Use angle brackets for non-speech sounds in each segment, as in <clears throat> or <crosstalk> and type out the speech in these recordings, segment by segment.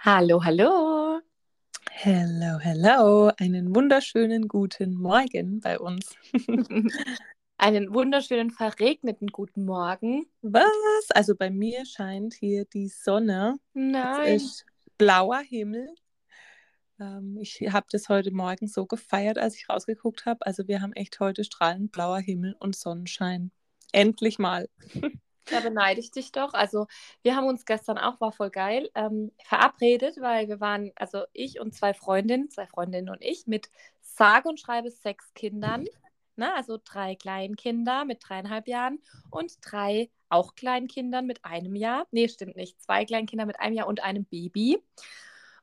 Hallo, hallo. Hello, hello. Einen wunderschönen guten Morgen bei uns. <laughs> Einen wunderschönen verregneten guten Morgen. Was? Also bei mir scheint hier die Sonne. Nein. Es ist blauer Himmel. Ähm, ich habe das heute Morgen so gefeiert, als ich rausgeguckt habe. Also wir haben echt heute strahlend blauer Himmel und Sonnenschein. Endlich mal. <laughs> Da beneide ich dich doch. Also wir haben uns gestern auch, war voll geil, ähm, verabredet, weil wir waren, also ich und zwei Freundinnen, zwei Freundinnen und ich mit sage und schreibe sechs Kindern. Ne? Also drei Kleinkinder mit dreieinhalb Jahren und drei auch Kleinkindern mit einem Jahr. Nee, stimmt nicht. Zwei Kleinkinder mit einem Jahr und einem Baby.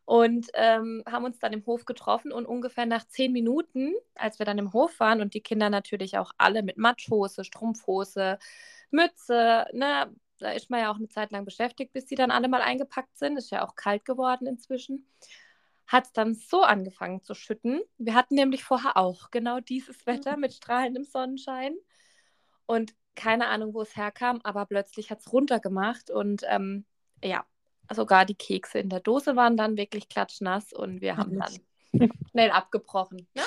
Und ähm, haben uns dann im Hof getroffen und ungefähr nach zehn Minuten, als wir dann im Hof waren und die Kinder natürlich auch alle mit Matschhose, Strumpfhose, Mütze, ne? Da ist man ja auch eine Zeit lang beschäftigt, bis die dann alle mal eingepackt sind. Ist ja auch kalt geworden inzwischen. Hat es dann so angefangen zu schütten. Wir hatten nämlich vorher auch genau dieses Wetter mit strahlendem Sonnenschein. Und keine Ahnung, wo es herkam, aber plötzlich hat es runtergemacht und ähm, ja, sogar die Kekse in der Dose waren dann wirklich klatschnass und wir haben dann schnell abgebrochen. Ne?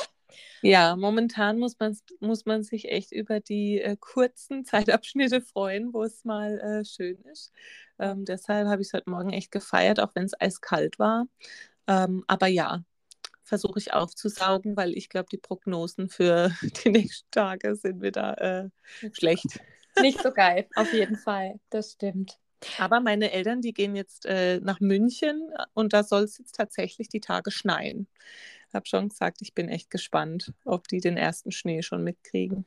Ja, momentan muss man, muss man sich echt über die äh, kurzen <laughs> Zeitabschnitte freuen, wo es mal äh, schön ist. Ähm, deshalb habe ich es heute Morgen echt gefeiert, auch wenn es eiskalt war. Ähm, aber ja, versuche ich aufzusaugen, weil ich glaube, die Prognosen für <laughs> die nächsten Tage sind wieder äh, schlecht. Nicht so geil, auf jeden Fall. Das stimmt. Aber meine Eltern, die gehen jetzt äh, nach München und da soll es jetzt tatsächlich die Tage schneien habe schon gesagt, ich bin echt gespannt, ob die den ersten Schnee schon mitkriegen.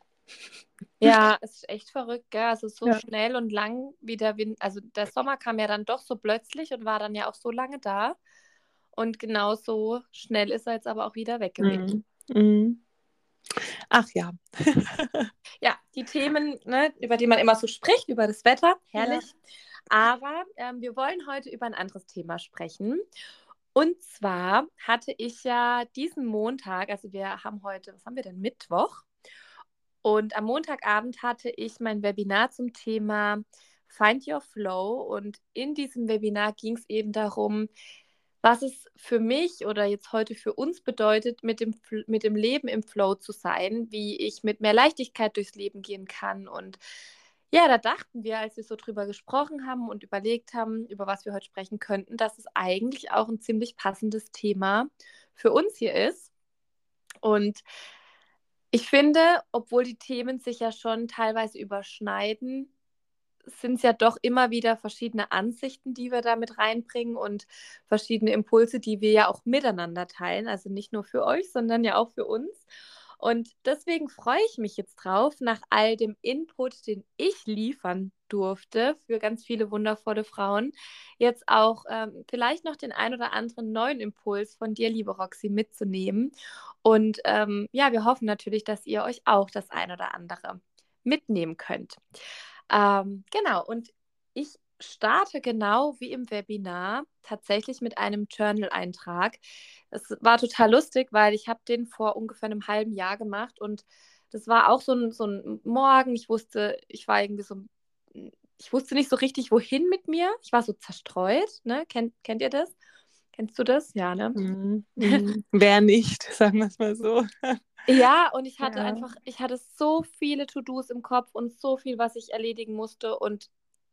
Ja, <laughs> es ist echt verrückt, gell? Also so ja. schnell und lang wie der Wind. Also der Sommer kam ja dann doch so plötzlich und war dann ja auch so lange da. Und genauso schnell ist er jetzt aber auch wieder weggeweht. Mhm. Mhm. Ach ja. <laughs> ja, die Themen, ne, über die man immer so spricht, über das Wetter, herrlich. Ja. Aber ähm, wir wollen heute über ein anderes Thema sprechen. Und zwar hatte ich ja diesen Montag, also wir haben heute, was haben wir denn, Mittwoch? Und am Montagabend hatte ich mein Webinar zum Thema Find Your Flow. Und in diesem Webinar ging es eben darum, was es für mich oder jetzt heute für uns bedeutet, mit dem, mit dem Leben im Flow zu sein, wie ich mit mehr Leichtigkeit durchs Leben gehen kann und ja, da dachten wir, als wir so drüber gesprochen haben und überlegt haben, über was wir heute sprechen könnten, dass es eigentlich auch ein ziemlich passendes Thema für uns hier ist. Und ich finde, obwohl die Themen sich ja schon teilweise überschneiden, sind es ja doch immer wieder verschiedene Ansichten, die wir da mit reinbringen und verschiedene Impulse, die wir ja auch miteinander teilen. Also nicht nur für euch, sondern ja auch für uns. Und deswegen freue ich mich jetzt drauf, nach all dem Input, den ich liefern durfte für ganz viele wundervolle Frauen, jetzt auch ähm, vielleicht noch den ein oder anderen neuen Impuls von dir, liebe Roxy, mitzunehmen. Und ähm, ja, wir hoffen natürlich, dass ihr euch auch das ein oder andere mitnehmen könnt. Ähm, genau, und ich starte genau wie im Webinar tatsächlich mit einem Journal-Eintrag. Es war total lustig, weil ich habe den vor ungefähr einem halben Jahr gemacht und das war auch so ein, so ein Morgen. Ich wusste, ich war irgendwie so, ich wusste nicht so richtig, wohin mit mir. Ich war so zerstreut. Ne? Kennt, kennt ihr das? Kennst du das? Ja, ne? <laughs> Mm, mm, wer nicht, <laughs> sagen wir es mal so. Ja, und ich hatte ja. einfach, ich hatte so viele To-Dos im Kopf und so viel, was ich erledigen musste. Und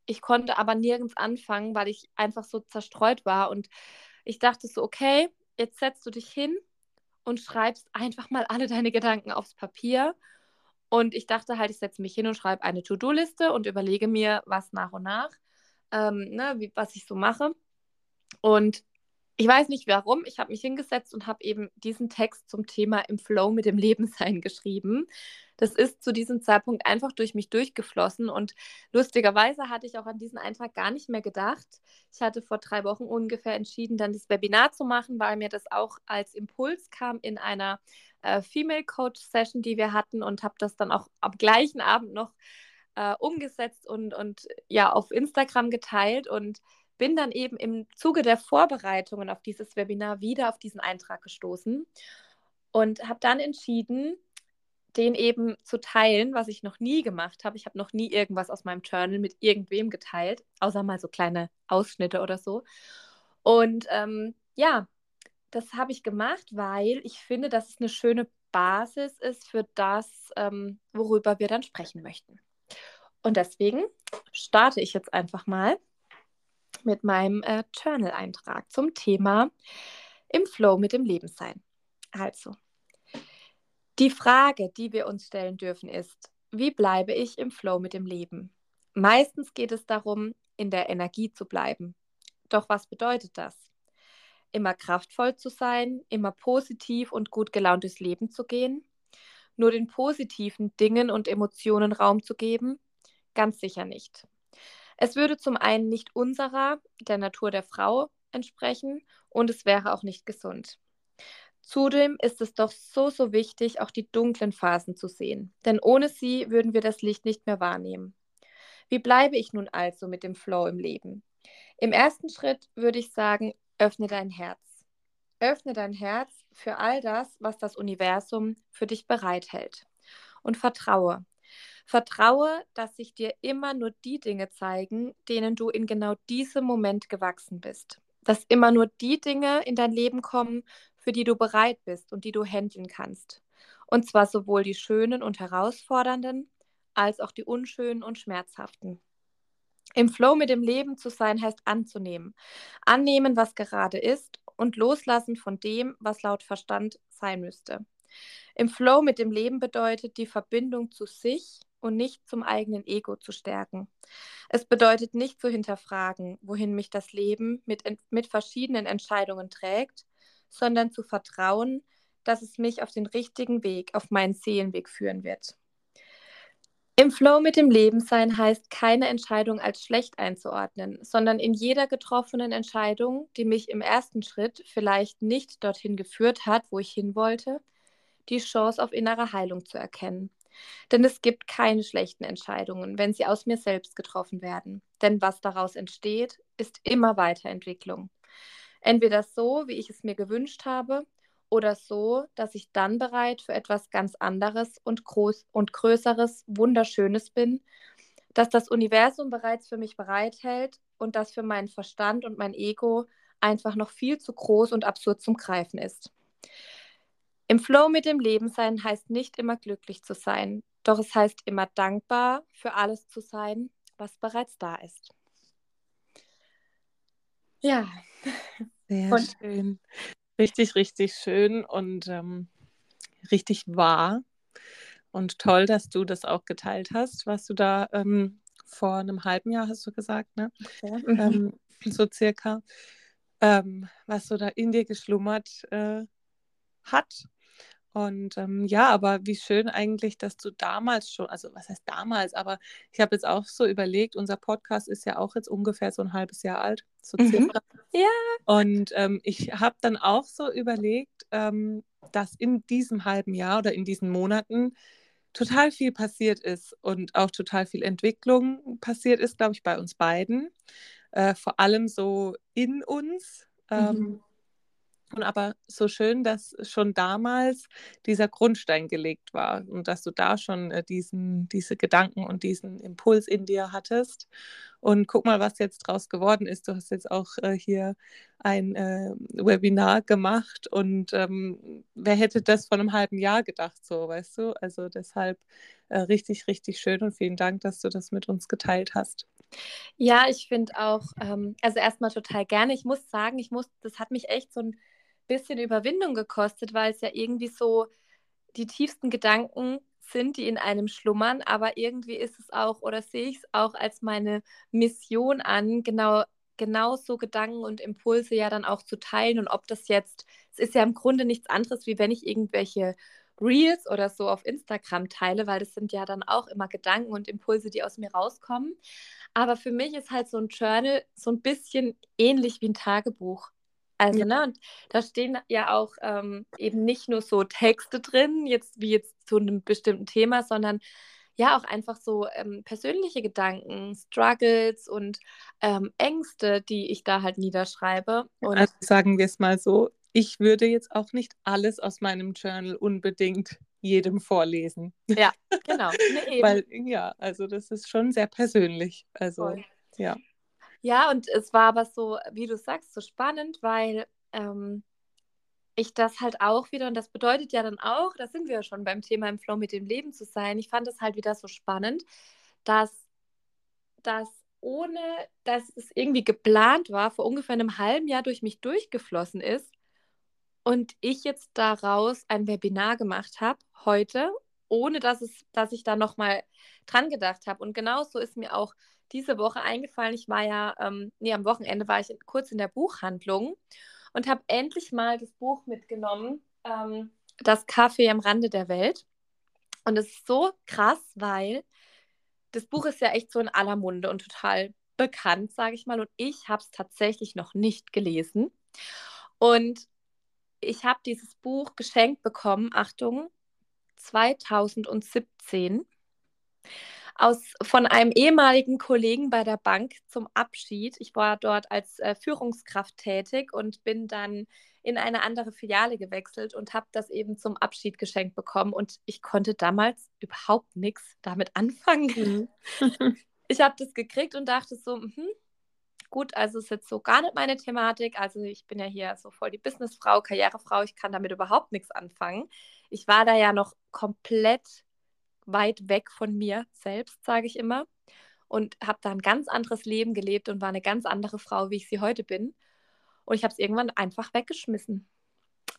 ich konnte aber nirgends anfangen, weil ich einfach so zerstreut war. Und ich dachte so, okay, jetzt setzt du dich hin und schreibst einfach mal alle deine Gedanken aufs Papier. Und ich dachte halt, ich setze mich hin und schreibe eine To-Do-Liste und überlege mir, was nach und nach, ähm, ne, wie, was ich so mache. Und ich weiß nicht warum, ich habe mich hingesetzt und habe eben diesen Text zum Thema im Flow mit dem Lebensein <laughs> geschrieben. Das ist zu diesem Zeitpunkt einfach durch mich durchgeflossen und lustigerweise hatte ich auch an diesen Eintrag gar nicht mehr gedacht. Ich hatte vor drei Wochen ungefähr entschieden, dann das Webinar zu machen, weil mir das auch als Impuls kam in einer äh, Female Coach Session, die wir hatten und habe das dann auch am gleichen Abend noch äh, umgesetzt und, und ja auf Instagram geteilt und bin dann eben im Zuge der Vorbereitungen auf dieses Webinar wieder auf diesen Eintrag gestoßen und habe dann entschieden, den eben zu teilen, was ich noch nie gemacht habe. Ich habe noch nie irgendwas aus meinem Journal mit irgendwem geteilt, außer mal so kleine Ausschnitte oder so. Und ähm, ja, das habe ich gemacht, weil ich finde, dass es eine schöne Basis ist für das, ähm, worüber wir dann sprechen möchten. Und deswegen starte ich jetzt einfach mal mit meinem äh, Journal-Eintrag zum Thema im Flow mit dem Leben sein. Also, die Frage, die wir uns stellen dürfen, ist, wie bleibe ich im Flow mit dem Leben? Meistens geht es darum, in der Energie zu bleiben. Doch was bedeutet das? Immer kraftvoll zu sein, immer positiv und gut gelaunt durchs Leben zu gehen, nur den positiven Dingen und Emotionen Raum zu geben? Ganz sicher nicht. Es würde zum einen nicht unserer, der Natur der Frau entsprechen und es wäre auch nicht gesund. Zudem ist es doch so, so wichtig, auch die dunklen Phasen zu sehen, denn ohne sie würden wir das Licht nicht mehr wahrnehmen. Wie bleibe ich nun also mit dem Flow im Leben? Im ersten Schritt würde ich sagen, öffne dein Herz. Öffne dein Herz für all das, was das Universum für dich bereithält. Und vertraue, Vertraue, dass sich dir immer nur die Dinge zeigen, denen du in genau diesem Moment gewachsen bist. Dass immer nur die Dinge in dein Leben kommen, für die du bereit bist und die du handeln kannst. Und zwar sowohl die schönen und herausfordernden, als auch die unschönen und schmerzhaften. Im Flow mit dem Leben zu sein heißt anzunehmen. Annehmen, was gerade ist und loslassen von dem, was laut Verstand sein müsste. Im Flow mit dem Leben bedeutet die Verbindung zu sich und nicht zum eigenen Ego zu stärken. Es bedeutet nicht zu hinterfragen, wohin mich das Leben mit, mit verschiedenen Entscheidungen trägt, sondern zu vertrauen, dass es mich auf den richtigen Weg, auf meinen Seelenweg führen wird. Im Flow mit dem Leben sein heißt, keine Entscheidung als schlecht einzuordnen, sondern in jeder getroffenen Entscheidung, die mich im ersten Schritt vielleicht nicht dorthin geführt hat, wo ich hin wollte, die Chance auf innere Heilung zu erkennen. Denn es gibt keine schlechten Entscheidungen, wenn sie aus mir selbst getroffen werden. Denn was daraus entsteht, ist immer Weiterentwicklung. Entweder so, wie ich es mir gewünscht habe, oder so, dass ich dann bereit für etwas ganz anderes und groß und größeres, wunderschönes bin, dass das Universum bereits für mich bereithält und das für meinen Verstand und mein Ego einfach noch viel zu groß und absurd zum Greifen ist. Im Flow mit dem Leben sein heißt nicht immer glücklich zu sein, doch es heißt immer dankbar für alles zu sein, was bereits da ist. Ja. Sehr und, schön. Richtig, richtig schön und ähm, richtig wahr. Und toll, dass du das auch geteilt hast, was du da ähm, vor einem halben Jahr hast du gesagt, ne? Ja. Ähm, so circa, ähm, was so da in dir geschlummert äh, hat und ähm, ja, aber wie schön eigentlich, dass du damals schon, also was heißt damals, aber ich habe jetzt auch so überlegt, unser Podcast ist ja auch jetzt ungefähr so ein halbes Jahr alt, so Mhm. Ja. Und ähm, ich habe dann auch so überlegt, ähm, dass in diesem halben Jahr oder in diesen Monaten total viel passiert ist und auch total viel Entwicklung passiert ist, glaube ich, bei uns beiden. Äh, vor allem so in uns. Ähm, mhm. Und aber so schön, dass schon damals dieser Grundstein gelegt war und dass du da schon äh, diesen, diese Gedanken und diesen Impuls in dir hattest. Und guck mal, was jetzt draus geworden ist. Du hast jetzt auch äh, hier ein äh, Webinar gemacht und ähm, wer hätte das vor einem halben Jahr gedacht, so, weißt du? Also deshalb äh, richtig, richtig schön und vielen Dank, dass du das mit uns geteilt hast. Ja, ich finde auch, ähm, also erstmal total gerne. Ich muss sagen, ich muss, das hat mich echt so ein bisschen Überwindung gekostet, weil es ja irgendwie so die tiefsten Gedanken sind, die in einem schlummern, aber irgendwie ist es auch oder sehe ich es auch als meine Mission an, genau genau so Gedanken und Impulse ja dann auch zu teilen und ob das jetzt, es ist ja im Grunde nichts anderes, wie wenn ich irgendwelche Reels oder so auf Instagram teile, weil das sind ja dann auch immer Gedanken und Impulse, die aus mir rauskommen. Aber für mich ist halt so ein Journal so ein bisschen ähnlich wie ein Tagebuch. Also, ja. ne, und da stehen ja auch ähm, eben nicht nur so Texte drin, jetzt wie jetzt zu einem bestimmten Thema, sondern ja auch einfach so ähm, persönliche Gedanken, Struggles und ähm, Ängste, die ich da halt niederschreibe. Und also sagen wir es mal so, ich würde jetzt auch nicht alles aus meinem Journal unbedingt jedem vorlesen. Ja, <laughs> genau. Nee, Weil, ja, also das ist schon sehr persönlich. Also, Voll. ja. Ja, und es war aber so, wie du sagst, so spannend, weil ähm, ich das halt auch wieder, und das bedeutet ja dann auch, da sind wir ja schon beim Thema im Flow mit dem Leben zu sein. Ich fand es halt wieder so spannend, dass das ohne dass es irgendwie geplant war, vor ungefähr einem halben Jahr durch mich durchgeflossen ist und ich jetzt daraus ein Webinar gemacht habe heute, ohne dass es, dass ich da nochmal dran gedacht habe. Und genauso ist mir auch diese Woche eingefallen. Ich war ja, ähm, nee, am Wochenende war ich kurz in der Buchhandlung und habe endlich mal das Buch mitgenommen, ähm, Das Kaffee am Rande der Welt. Und es ist so krass, weil das Buch ist ja echt so in aller Munde und total bekannt, sage ich mal. Und ich habe es tatsächlich noch nicht gelesen. Und ich habe dieses Buch geschenkt bekommen, Achtung, 2017 aus, von einem ehemaligen Kollegen bei der Bank zum Abschied. Ich war dort als äh, Führungskraft tätig und bin dann in eine andere Filiale gewechselt und habe das eben zum Abschied geschenkt bekommen. Und ich konnte damals überhaupt nichts damit anfangen. Mhm. <laughs> ich habe das gekriegt und dachte so, mh, gut, also ist jetzt so gar nicht meine Thematik. Also ich bin ja hier so voll die Businessfrau, Karrierefrau, ich kann damit überhaupt nichts anfangen. Ich war da ja noch komplett weit weg von mir selbst, sage ich immer. Und habe da ein ganz anderes Leben gelebt und war eine ganz andere Frau, wie ich sie heute bin. Und ich habe es irgendwann einfach weggeschmissen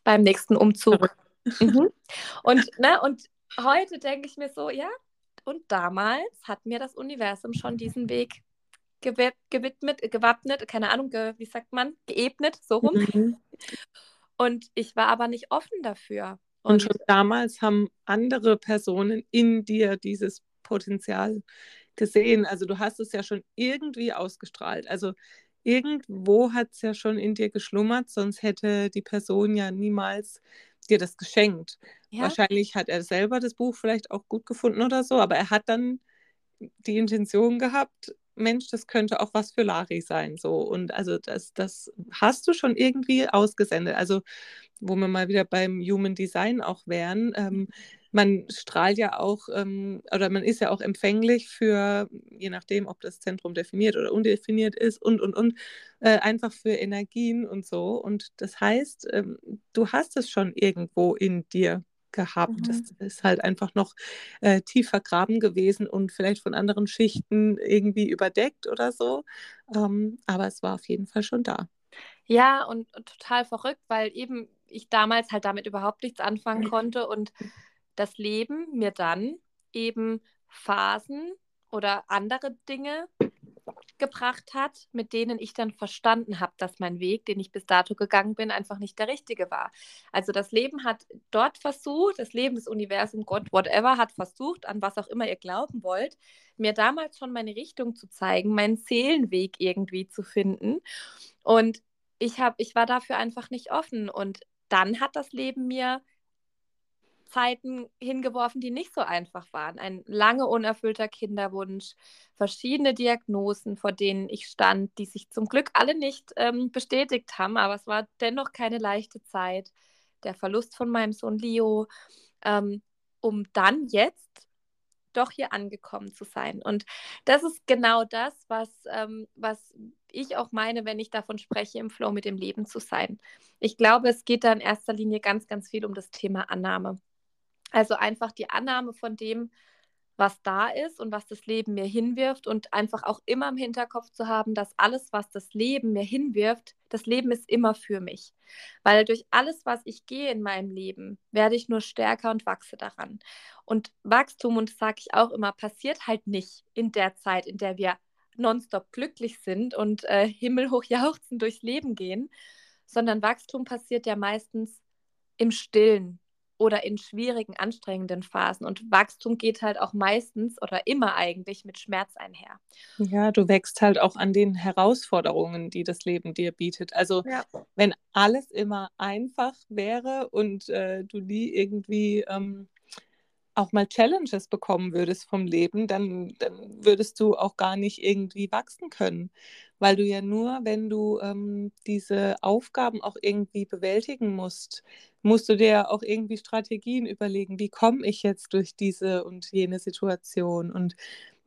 beim nächsten Umzug. mhm. <laughs> Und, ne, und heute denke ich mir so, ja, und damals hat mir das Universum schon diesen Weg gewidmet, gewappnet, keine Ahnung, ge, wie sagt man, geebnet, so rum. Mhm. Und ich war aber nicht offen dafür. Und, schon damals haben andere Personen in dir dieses Potenzial gesehen. Also du hast es ja schon irgendwie ausgestrahlt. Also irgendwo hat es ja schon in dir geschlummert, sonst hätte die Person ja niemals dir das geschenkt. Ja. Wahrscheinlich hat er selber das Buch vielleicht auch gut gefunden oder so, aber er hat dann die Intention gehabt, Mensch, das könnte auch was für Lari sein. So. Und also das, das hast du schon irgendwie ausgesendet. Also, wo wir mal wieder beim Human Design auch wären, ähm, man strahlt ja auch ähm, oder man ist ja auch empfänglich für, je nachdem, ob das Zentrum definiert oder undefiniert ist und und und, äh, einfach für Energien und so. Und das heißt, ähm, du hast es schon irgendwo in dir gehabt. Mhm. Das ist halt einfach noch äh, tief vergraben gewesen und vielleicht von anderen Schichten irgendwie überdeckt oder so. Ähm, aber es war auf jeden Fall schon da. Ja, und, und total verrückt, weil eben ich damals halt damit überhaupt nichts anfangen konnte und das Leben mir dann eben Phasen oder andere Dinge gebracht hat, mit denen ich dann verstanden habe, dass mein Weg, den ich bis dato gegangen bin, einfach nicht der richtige war. Also das Leben hat dort versucht, das Leben, des Universums, Gott, whatever, hat versucht, an was auch immer ihr glauben wollt, mir damals schon meine Richtung zu zeigen, meinen Seelenweg irgendwie zu finden. Und ich, hab, ich war dafür einfach nicht offen. Und dann hat das Leben mir Zeiten hingeworfen, die nicht so einfach waren. Ein lange unerfüllter Kinderwunsch, verschiedene Diagnosen, vor denen ich stand, die sich zum Glück alle nicht ähm, bestätigt haben, aber es war dennoch keine leichte Zeit. Der Verlust von meinem Sohn Leo, ähm, um dann jetzt doch hier angekommen zu sein. Und das ist genau das, was, ähm, was ich auch meine, wenn ich davon spreche, im Flow mit dem Leben zu sein. Ich glaube, es geht da in erster Linie ganz, ganz viel um das Thema Annahme. Also einfach die Annahme von dem, was da ist und was das Leben mir hinwirft und einfach auch immer im Hinterkopf zu haben, dass alles, was das Leben mir hinwirft, das Leben ist immer für mich. Weil durch alles, was ich gehe in meinem Leben, werde ich nur stärker und wachse daran. Und Wachstum, und das sage ich auch immer, passiert halt nicht in der Zeit, in der wir nonstop glücklich sind und äh, himmelhoch <laughs> jauchzen durchs Leben gehen, sondern Wachstum passiert ja meistens im Stillen, oder in schwierigen, anstrengenden Phasen. Und Wachstum geht halt auch meistens oder immer eigentlich mit Schmerz einher. Ja, du wächst halt auch an den Herausforderungen, die das Leben dir bietet. Also ja. wenn alles immer einfach wäre und äh, du nie irgendwie ähm, auch mal Challenges bekommen würdest vom Leben, dann, dann würdest du auch gar nicht irgendwie wachsen können. Weil du ja nur, wenn du ähm, diese Aufgaben auch irgendwie bewältigen musst, musst du dir auch irgendwie Strategien überlegen, wie komme ich jetzt durch diese und jene Situation. Und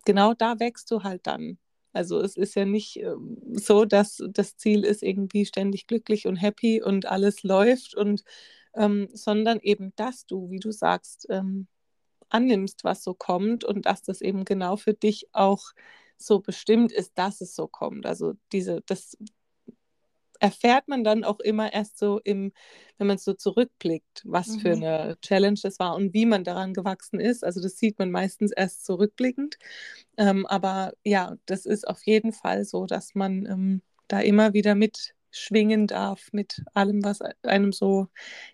genau da wächst du halt dann. Also es ist ja nicht ähm, so, dass das Ziel ist, irgendwie ständig glücklich und happy und alles läuft und ähm, sondern eben, dass du, wie du sagst, ähm, annimmst, was so kommt und dass das eben genau für dich auch so bestimmt ist, dass es so kommt. Also diese, das erfährt man dann auch immer erst so im, wenn man so zurückblickt, was mhm. für eine Challenge das war und wie man daran gewachsen ist. Also das sieht man meistens erst zurückblickend. Ähm, aber ja, das ist auf jeden Fall so, dass man ähm, da immer wieder mitschwingen darf mit allem, was einem so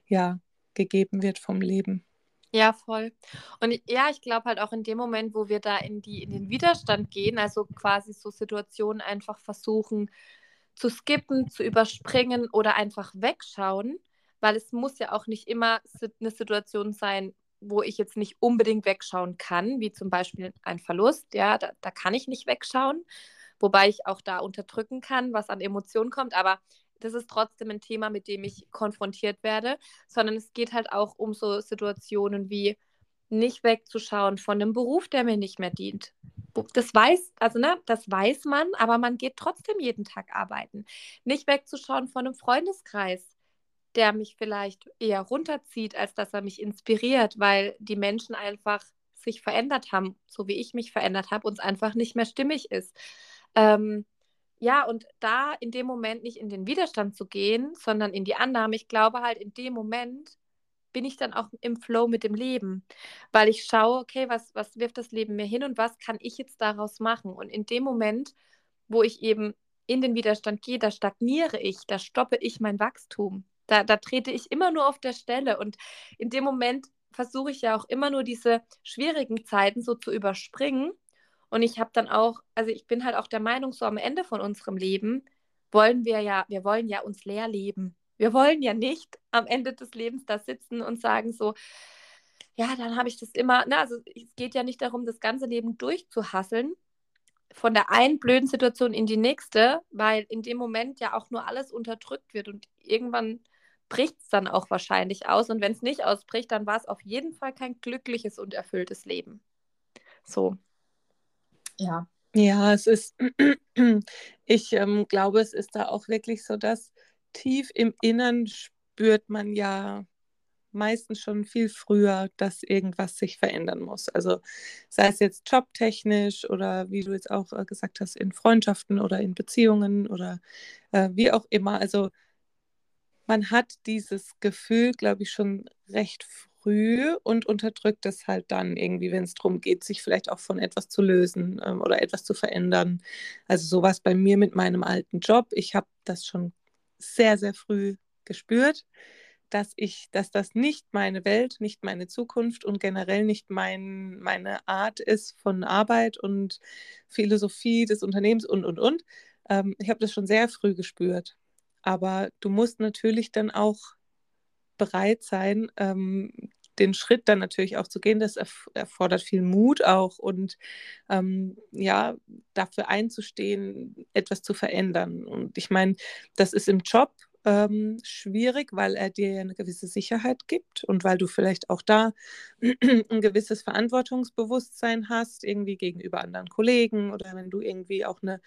ja gegeben wird vom Leben. Ja, voll. Und ja, ich glaube halt auch in dem Moment, wo wir da in die, in den Widerstand gehen, also quasi so Situationen einfach versuchen zu skippen, zu überspringen oder einfach wegschauen, weil es muss ja auch nicht immer eine Situation sein, wo ich jetzt nicht unbedingt wegschauen kann, wie zum Beispiel ein Verlust, ja, da, da kann ich nicht wegschauen, wobei ich auch da unterdrücken kann, was an Emotionen kommt, aber das ist trotzdem ein Thema, mit dem ich konfrontiert werde, sondern es geht halt auch um so Situationen wie nicht wegzuschauen von einem Beruf, der mir nicht mehr dient. Das weiß, also ne, das weiß man, aber man geht trotzdem jeden Tag arbeiten. Nicht wegzuschauen von einem Freundeskreis, der mich vielleicht eher runterzieht, als dass er mich inspiriert, weil die Menschen einfach sich verändert haben, so wie ich mich verändert habe, uns einfach nicht mehr stimmig ist. Ähm, ja, und da in dem Moment nicht in den Widerstand zu gehen, sondern in die Annahme, ich glaube halt, in dem Moment bin ich dann auch im Flow mit dem Leben, weil ich schaue, okay, was, was wirft das Leben mir hin und was kann ich jetzt daraus machen? Und in dem Moment, wo ich eben in den Widerstand gehe, da stagniere ich, da stoppe ich mein Wachstum. Da, da trete ich immer nur auf der Stelle. Und in dem Moment versuche ich ja auch immer nur diese schwierigen Zeiten so zu überspringen und ich habe dann auch, also ich bin halt auch der Meinung, so am Ende von unserem Leben wollen wir ja, wir wollen ja uns leer leben. Wir wollen ja nicht am Ende des Lebens da sitzen und sagen so, ja, dann habe ich das immer, na, also es geht ja nicht darum, das ganze Leben durchzuhasseln, von der einen blöden Situation in die nächste, weil in dem Moment ja auch nur alles unterdrückt wird und irgendwann bricht es dann auch wahrscheinlich aus. Und wenn es nicht ausbricht, dann war es auf jeden Fall kein glückliches und erfülltes Leben. So. Ja. Ja, es ist, <clears throat> ich ähm, glaube, es ist da auch wirklich so, dass tief im Innern spürt man ja meistens schon viel früher, dass irgendwas sich verändern muss. Also sei es jetzt jobtechnisch oder wie du jetzt auch äh, gesagt hast, in Freundschaften oder in Beziehungen oder äh, wie auch immer. Also man hat dieses Gefühl, glaube ich, schon recht früh und unterdrückt es halt dann irgendwie, wenn es darum geht, sich vielleicht auch von etwas zu lösen ähm, oder etwas zu verändern. Also sowas bei mir mit meinem alten Job. Ich habe das schon sehr, sehr früh gespürt, dass ich, dass das nicht meine Welt, nicht meine Zukunft und generell nicht mein, meine Art ist von Arbeit und Philosophie des Unternehmens und, und, und. Ähm, ich habe das schon sehr früh gespürt. Aber du musst natürlich dann auch bereit sein, ähm, den Schritt dann natürlich auch zu gehen, das erf erfordert viel Mut auch und ähm, ja, dafür einzustehen, etwas zu verändern. Und ich meine, das ist im Job ähm, schwierig, weil er dir eine gewisse Sicherheit gibt und weil du vielleicht auch da <clears throat> ein gewisses Verantwortungsbewusstsein hast, irgendwie gegenüber anderen Kollegen oder wenn du irgendwie auch eine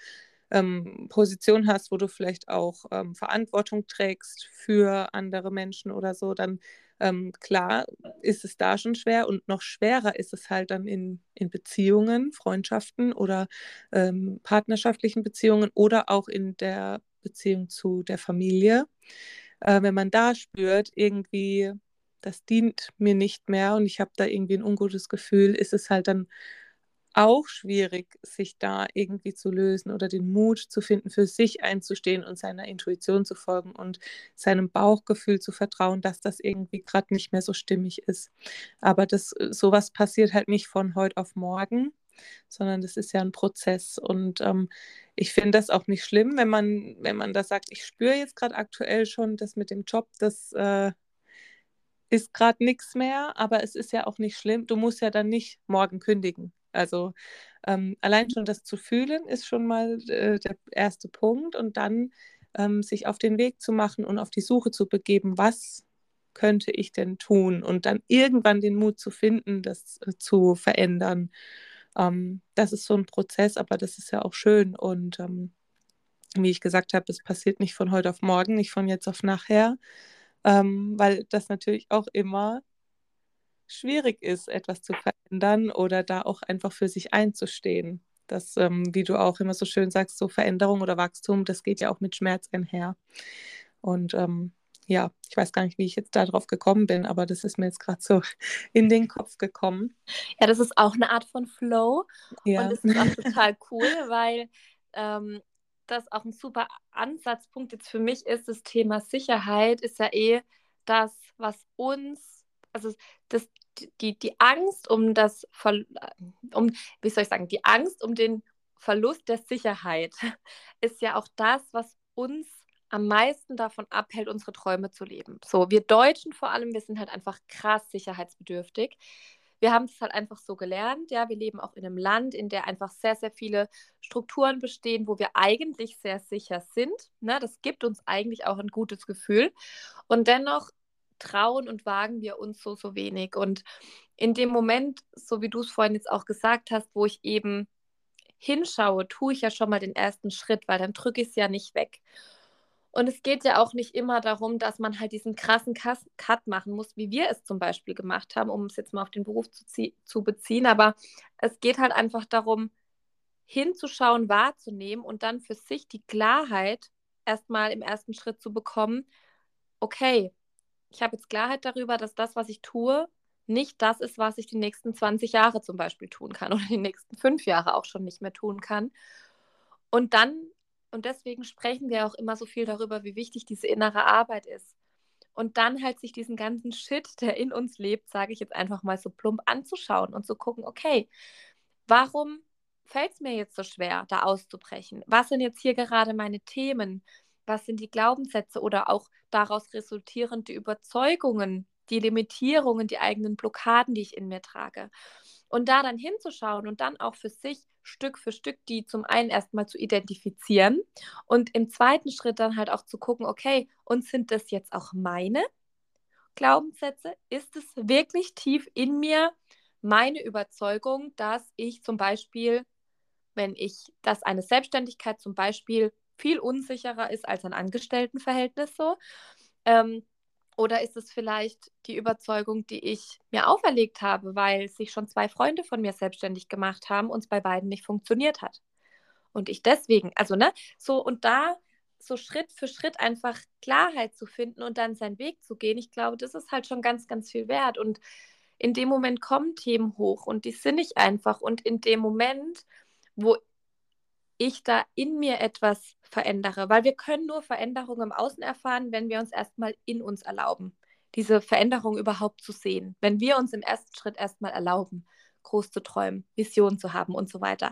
ähm, Position hast, wo du vielleicht auch ähm, Verantwortung trägst für andere Menschen oder so, dann Ähm, klar ist es da schon schwer und noch schwerer ist es halt dann in, in Beziehungen, Freundschaften oder ähm, partnerschaftlichen Beziehungen oder auch in der Beziehung zu der Familie. Äh, wenn man da spürt, irgendwie, das dient mir nicht mehr und ich habe da irgendwie ein ungutes Gefühl, ist es halt dann auch schwierig, sich da irgendwie zu lösen oder den Mut zu finden, für sich einzustehen und seiner Intuition zu folgen und seinem Bauchgefühl zu vertrauen, dass das irgendwie gerade nicht mehr so stimmig ist. Aber das äh, sowas passiert halt nicht von heute auf morgen, sondern das ist ja ein Prozess. Und ähm, ich finde das auch nicht schlimm, wenn man, wenn man da sagt, ich spüre jetzt gerade aktuell schon das mit dem Job, das äh, ist gerade nichts mehr, aber es ist ja auch nicht schlimm. Du musst ja dann nicht morgen kündigen. Also ähm, allein schon das zu fühlen ist schon mal äh, der erste Punkt und dann ähm, sich auf den Weg zu machen und auf die Suche zu begeben, was könnte ich denn tun und dann irgendwann den Mut zu finden, das äh, zu verändern. Ähm, das ist so ein Prozess, aber das ist ja auch schön und ähm, wie ich gesagt habe, es passiert nicht von heute auf morgen, nicht von jetzt auf nachher, ähm, weil das natürlich auch immer schwierig ist, etwas zu verändern oder da auch einfach für sich einzustehen. Das, ähm, wie du auch immer so schön sagst, so Veränderung oder Wachstum, das geht ja auch mit Schmerz einher. Und ähm, ja, ich weiß gar nicht, wie ich jetzt darauf gekommen bin, aber das ist mir jetzt gerade so <laughs> in den Kopf gekommen. Ja, das ist auch eine Art von Flow. Ja. Und das ist auch total cool, weil ähm, das auch ein super Ansatzpunkt jetzt für mich ist. Das Thema Sicherheit ist ja eh das, was uns, also das, die, die Angst um das, um, wie soll ich sagen, die Angst um den Verlust der Sicherheit <laughs> ist ja auch das, was uns am meisten davon abhält, unsere Träume zu leben. So, wir Deutschen vor allem, wir sind halt einfach krass sicherheitsbedürftig. Wir haben es halt einfach so gelernt, ja, wir leben auch in einem Land, in der einfach sehr, sehr viele Strukturen bestehen, wo wir eigentlich sehr sicher sind. Ne? Das gibt uns eigentlich auch ein gutes Gefühl. Und dennoch trauen und wagen wir uns so, so wenig. Und in dem Moment, so wie du es vorhin jetzt auch gesagt hast, wo ich eben hinschaue, tue ich ja schon mal den ersten Schritt, weil dann drücke ich es ja nicht weg. Und es geht ja auch nicht immer darum, dass man halt diesen krassen Cut machen muss, wie wir es zum Beispiel gemacht haben, um es jetzt mal auf den Beruf zu, zu beziehen. Aber es geht halt einfach darum, hinzuschauen, wahrzunehmen und dann für sich die Klarheit erstmal im ersten Schritt zu bekommen, okay, ich habe jetzt Klarheit darüber, dass das, was ich tue, nicht das ist, was ich die nächsten 20 Jahre zum Beispiel tun kann <laughs> oder die nächsten fünf Jahre auch schon nicht mehr tun kann. Und dann und deswegen sprechen wir auch immer so viel darüber, wie wichtig diese innere Arbeit ist. Und dann halt sich diesen ganzen Shit, der in uns lebt, sage ich jetzt einfach mal so plump anzuschauen und zu gucken, okay, warum fällt es mir jetzt so schwer, da auszubrechen? Was sind jetzt hier gerade meine Themen? Was sind die Glaubenssätze oder auch daraus resultierende Überzeugungen, die Limitierungen, die eigenen Blockaden, die ich in mir trage? Und da dann hinzuschauen und dann auch für sich Stück für Stück die zum einen erstmal zu identifizieren und im zweiten Schritt dann halt auch zu gucken, okay, und sind das jetzt auch meine Glaubenssätze? Ist es wirklich tief in mir meine Überzeugung, dass ich zum Beispiel, wenn ich, dass eine Selbstständigkeit zum Beispiel viel unsicherer ist als ein Angestelltenverhältnis so, ähm, oder ist es vielleicht die Überzeugung, die ich mir auferlegt habe, weil sich schon zwei Freunde von mir selbstständig gemacht haben und es bei beiden nicht funktioniert hat? Und ich deswegen, also ne, so und da so Schritt für Schritt einfach Klarheit zu finden und dann seinen Weg zu gehen, ich glaube, das ist halt schon ganz, ganz viel wert. Und in dem Moment kommen Themen hoch und die sind nicht einfach. Und in dem Moment, wo ich da in mir etwas verändere, weil wir können nur Veränderungen im Außen erfahren, wenn wir uns erstmal in uns erlauben, diese Veränderung überhaupt zu sehen. Wenn wir uns im ersten Schritt erstmal erlauben, groß zu träumen, Visionen zu haben und so weiter.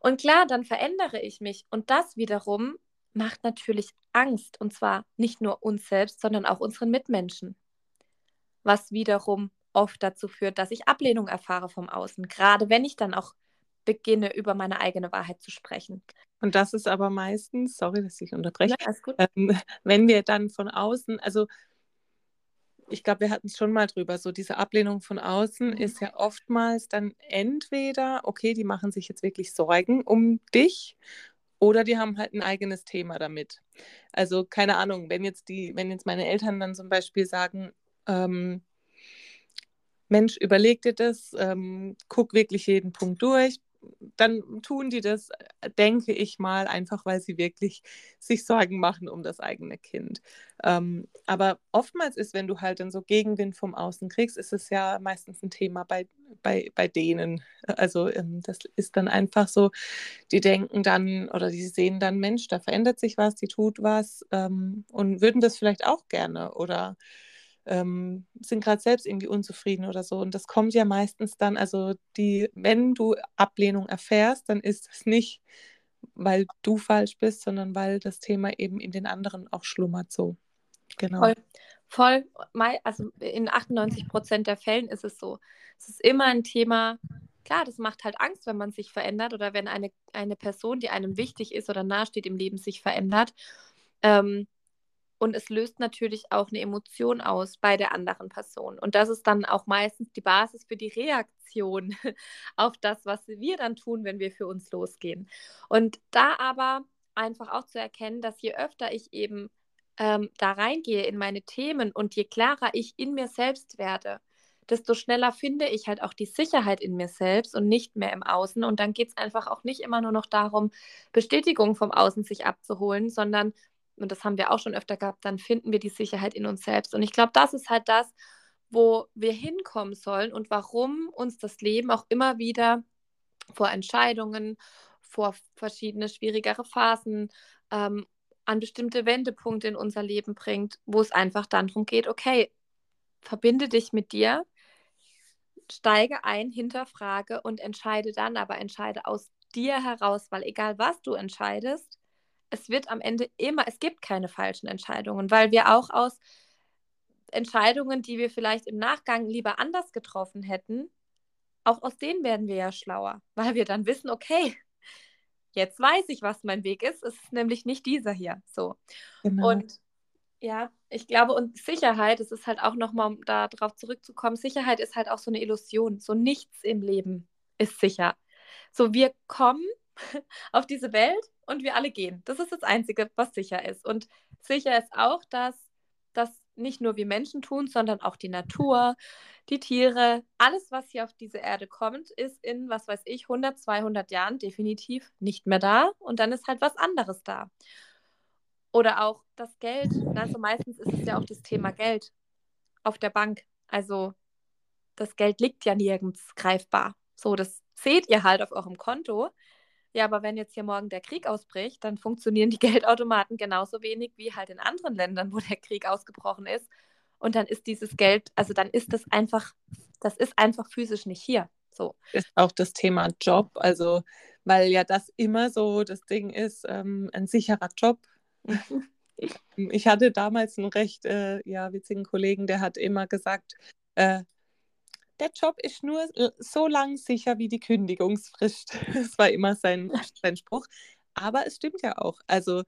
Und klar, dann verändere ich mich und das wiederum macht natürlich Angst und zwar nicht nur uns selbst, sondern auch unseren Mitmenschen. Was wiederum oft dazu führt, dass ich Ablehnung erfahre vom Außen, gerade wenn ich dann auch beginne, über meine eigene Wahrheit zu sprechen. Und das ist aber meistens, sorry, dass ich unterbreche, ja, ähm, wenn wir dann von außen, also ich glaube, wir hatten es schon mal drüber, so diese Ablehnung von außen mhm. ist ja oftmals dann entweder, okay, die machen sich jetzt wirklich Sorgen um dich oder die haben halt ein eigenes Thema damit. Also keine Ahnung, wenn jetzt die, wenn jetzt meine Eltern dann zum Beispiel sagen, ähm, Mensch, überleg dir das, ähm, guck wirklich jeden Punkt durch, dann tun die das, denke ich mal, einfach weil sie wirklich sich Sorgen machen um das eigene Kind. Ähm, aber oftmals ist, wenn du halt dann so Gegenwind vom Außen kriegst, ist es ja meistens ein Thema bei, bei, bei denen. Also ähm, das ist dann einfach so, die denken dann oder die sehen dann, Mensch, da verändert sich was, die tut was ähm, und würden das vielleicht auch gerne oder ähm, sind gerade selbst irgendwie unzufrieden oder so. Und das kommt ja meistens dann, also die, wenn du Ablehnung erfährst, dann ist es nicht, weil du falsch bist, sondern weil das Thema eben in den anderen auch schlummert so. Genau. Voll, voll, also in 98 Prozent der Fällen ist es so. Es ist immer ein Thema, klar, das macht halt Angst, wenn man sich verändert oder wenn eine, eine Person, die einem wichtig ist oder nahesteht im Leben, sich verändert. Ähm, und es löst natürlich auch eine Emotion aus bei der anderen Person. Und das ist dann auch meistens die Basis für die Reaktion <laughs> auf das, was wir dann tun, wenn wir für uns losgehen. Und da aber einfach auch zu erkennen, dass je öfter ich eben ähm, da reingehe in meine Themen und je klarer ich in mir selbst werde, desto schneller finde ich halt auch die Sicherheit in mir selbst und nicht mehr im Außen. Und dann geht es einfach auch nicht immer nur noch darum, Bestätigung vom Außen sich abzuholen, sondern und das haben wir auch schon öfter gehabt, dann finden wir die Sicherheit in uns selbst. Und ich glaube, das ist halt das, wo wir hinkommen sollen und warum uns das Leben auch immer wieder vor Entscheidungen, vor verschiedene schwierigere Phasen, ähm, an bestimmte Wendepunkte in unser Leben bringt, wo es einfach dann darum geht, okay, verbinde dich mit dir, steige ein, hinterfrage und entscheide dann, aber entscheide aus dir heraus, weil egal was du entscheidest, es wird am Ende immer, es gibt keine falschen Entscheidungen, weil wir auch aus Entscheidungen, die wir vielleicht im Nachgang lieber anders getroffen hätten, auch aus denen werden wir ja schlauer, <laughs> weil wir dann wissen, okay, jetzt weiß ich, was mein Weg ist. Es ist nämlich nicht dieser hier. So. Genau. Und ja, ich glaube, und Sicherheit, es ist halt auch nochmal, um darauf zurückzukommen, Sicherheit ist halt auch so eine Illusion. So nichts im Leben ist sicher. So, wir kommen <laughs> auf diese Welt und wir alle gehen. Das ist das Einzige, was sicher ist. Und sicher ist auch, dass das nicht nur wir Menschen tun, sondern auch die Natur, die Tiere, alles, was hier auf diese Erde kommt, ist in, was weiß ich, 100, 200 Jahren definitiv nicht mehr da und dann ist halt was anderes da. Oder auch das Geld. Also meistens ist es ja auch das Thema Geld auf der Bank. Also das Geld liegt ja nirgends greifbar. So, das seht ihr halt auf eurem Konto. Ja, aber wenn jetzt hier morgen der Krieg ausbricht, dann funktionieren die <laughs> Geldautomaten genauso wenig wie halt in anderen Ländern, wo der Krieg ausgebrochen ist. Und dann ist dieses Geld, also dann ist das einfach, das ist einfach physisch nicht hier. So. Ist auch das Thema Job, also weil ja das immer so das Ding ist, ähm, ein sicherer Job. <laughs> ich hatte damals einen recht äh, ja, witzigen Kollegen, der hat immer gesagt, äh, der Job ist nur so lang sicher wie die Kündigungsfrist. <laughs> Das war immer sein, sein Spruch. Aber es stimmt ja auch. Also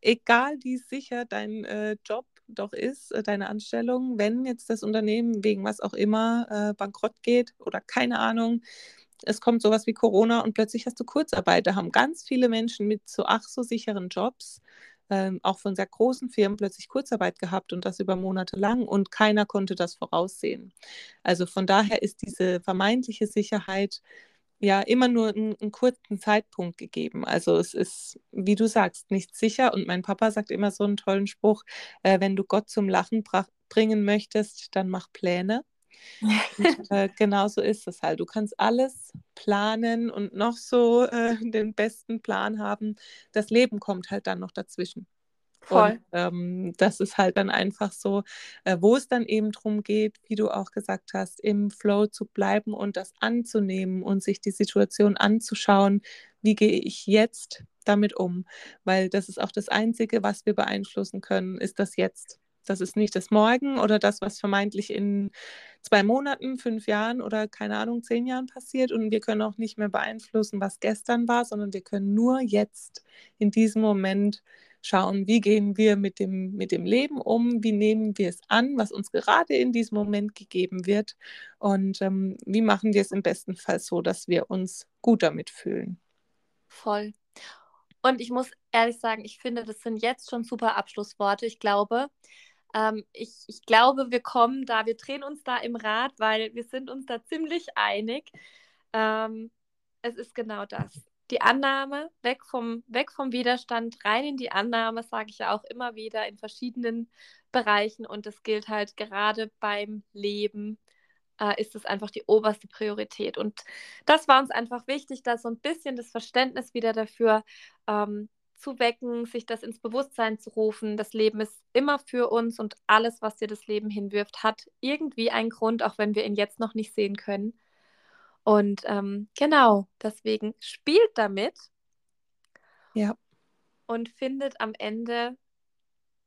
egal wie sicher dein äh, Job doch ist, äh, deine Anstellung, wenn jetzt das Unternehmen wegen was auch immer äh, bankrott geht oder keine Ahnung, es kommt sowas wie Corona und plötzlich hast du Kurzarbeit. Da haben ganz viele Menschen mit so ach so sicheren Jobs ähm, auch von sehr großen Firmen plötzlich Kurzarbeit gehabt und das über Monate lang und keiner konnte das voraussehen. Also von daher ist diese vermeintliche Sicherheit ja immer nur einen, einen kurzen Zeitpunkt gegeben. Also es ist, wie du sagst, nicht sicher. Und mein Papa sagt immer so einen tollen Spruch, äh, wenn du Gott zum Lachen bringen möchtest, dann mach Pläne. Und, äh, genau so ist es halt. Du kannst alles planen und noch so äh, <laughs> den besten Plan haben. Das Leben kommt halt dann noch dazwischen. Voll. Und ähm, das ist halt dann einfach so, äh, wo es dann eben darum geht, wie du auch gesagt hast, im Flow zu bleiben und das anzunehmen und sich die Situation anzuschauen, wie gehe ich jetzt damit um. Weil das ist auch das Einzige, was wir beeinflussen können, ist das Jetzt. Das ist nicht das Morgen oder das, was vermeintlich in zwei Monaten, fünf Jahren oder keine Ahnung, zehn Jahren passiert. Und wir können auch nicht mehr beeinflussen, was gestern war, sondern wir können nur jetzt in diesem Moment schauen, wie gehen wir mit dem, mit dem Leben um, wie nehmen wir es an, was uns gerade in diesem Moment gegeben wird und ähm, wie machen wir es im besten Fall so, dass wir uns gut damit fühlen. Voll. Und ich muss ehrlich sagen, ich finde, das sind jetzt schon super Abschlussworte. Ich glaube, Ähm, ich, ich glaube, wir kommen da, wir drehen uns da im Rad, weil wir sind uns da ziemlich einig. Ähm, es ist genau das. Die Annahme, weg vom, weg vom Widerstand, rein in die Annahme, sage ich ja auch immer wieder in verschiedenen Bereichen. Und das gilt halt gerade beim Leben, äh, ist es einfach die oberste Priorität. Und das war uns einfach wichtig, da so ein bisschen das Verständnis wieder dafür ähm, zu wecken, sich das ins Bewusstsein zu rufen. Das Leben ist immer für uns und alles, was dir das Leben hinwirft, hat irgendwie einen Grund, auch wenn wir ihn jetzt noch nicht sehen können. Und ähm, genau, deswegen spielt damit. Ja. Und findet am Ende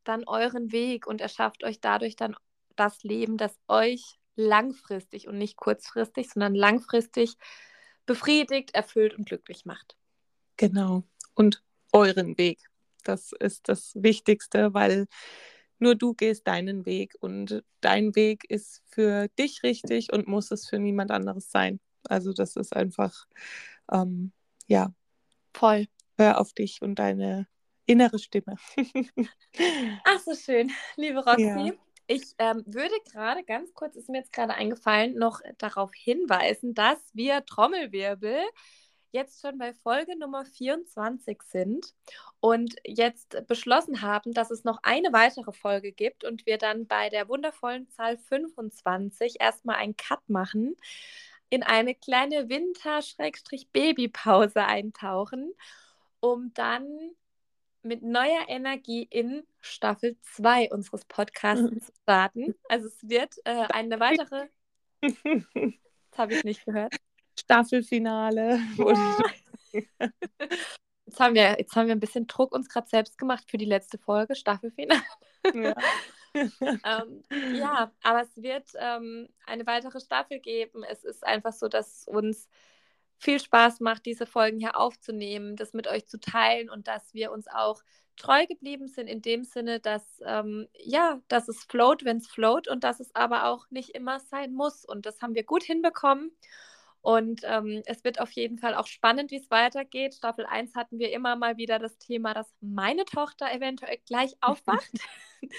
dann euren Weg und erschafft euch dadurch dann das Leben, das euch langfristig und nicht kurzfristig, sondern langfristig befriedigt, erfüllt und glücklich macht. Genau. Und euren Weg. Das ist das Wichtigste, weil nur du gehst deinen Weg und dein Weg ist für dich richtig und muss es für niemand anderes sein. Also das ist einfach, ähm, ja. Voll. Hör auf dich und deine innere Stimme. <laughs> Ach, so schön, liebe Roxy. Ja. Ich ähm, würde gerade ganz kurz, ist mir jetzt gerade eingefallen, noch darauf hinweisen, dass wir Trommelwirbel jetzt schon bei Folge Nummer 24 sind und jetzt beschlossen haben, dass es noch eine weitere Folge gibt und wir dann bei der wundervollen Zahl 25 erstmal einen Cut machen, in eine kleine Winter-Babypause eintauchen, um dann mit neuer Energie in Staffel 2 unseres Podcasts zu starten. Also es wird äh, eine weitere. <laughs> Das habe ich nicht gehört. Staffelfinale. <laughs> Ja. <laughs> Jetzt haben, wir, jetzt haben wir ein bisschen Druck uns gerade selbst gemacht für die letzte Folge, Staffelfinale. Ja. <laughs> ähm, ja, aber es wird ähm, eine weitere Staffel geben. Es ist einfach so, dass es uns viel Spaß macht, diese Folgen hier aufzunehmen, das mit euch zu teilen und dass wir uns auch treu geblieben sind in dem Sinne, dass ähm, ja, dass es float, wenn es float und dass es aber auch nicht immer sein muss. Und das haben wir gut hinbekommen. Und ähm, es wird auf jeden Fall auch spannend, wie es weitergeht. Staffel 1 hatten wir immer mal wieder das Thema, dass meine Tochter eventuell gleich aufwacht. <laughs>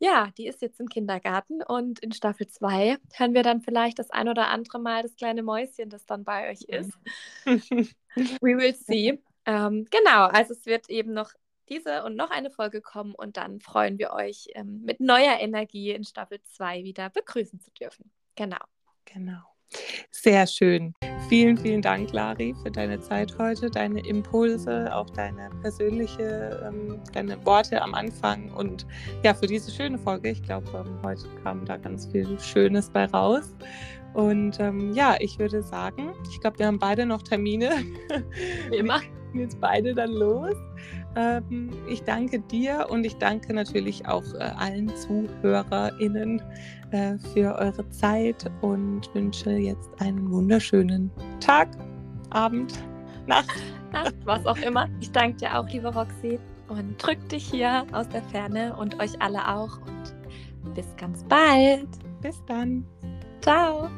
ja, die ist jetzt im Kindergarten und in Staffel 2 hören wir dann vielleicht das ein oder andere Mal das kleine Mäuschen, das dann bei euch ist. <laughs> We will see. Ähm, genau, also es wird eben noch diese und noch eine Folge kommen und dann freuen wir euch ähm, mit neuer Energie in Staffel 2 wieder begrüßen zu dürfen. Genau. Genau. Sehr schön. Vielen, vielen Dank, Lari, für deine Zeit heute, deine Impulse, auch deine persönliche, ähm, deine Worte am Anfang und ja, für diese schöne Folge. Ich glaube, ähm, heute kam da ganz viel Schönes bei raus. Und ähm, ja, ich würde sagen, ich glaube, wir haben beide noch Termine. Wir <laughs> jetzt beide dann los. Ähm, ich danke dir und ich danke natürlich auch äh, allen ZuhörerInnen äh, für eure Zeit und wünsche jetzt einen wunderschönen Tag, Abend, <laughs> Nacht. Nacht, was auch immer. Ich danke dir auch, liebe Roxy, und drück dich hier aus der Ferne und euch alle auch. Und bis ganz bald. Bis dann. Ciao.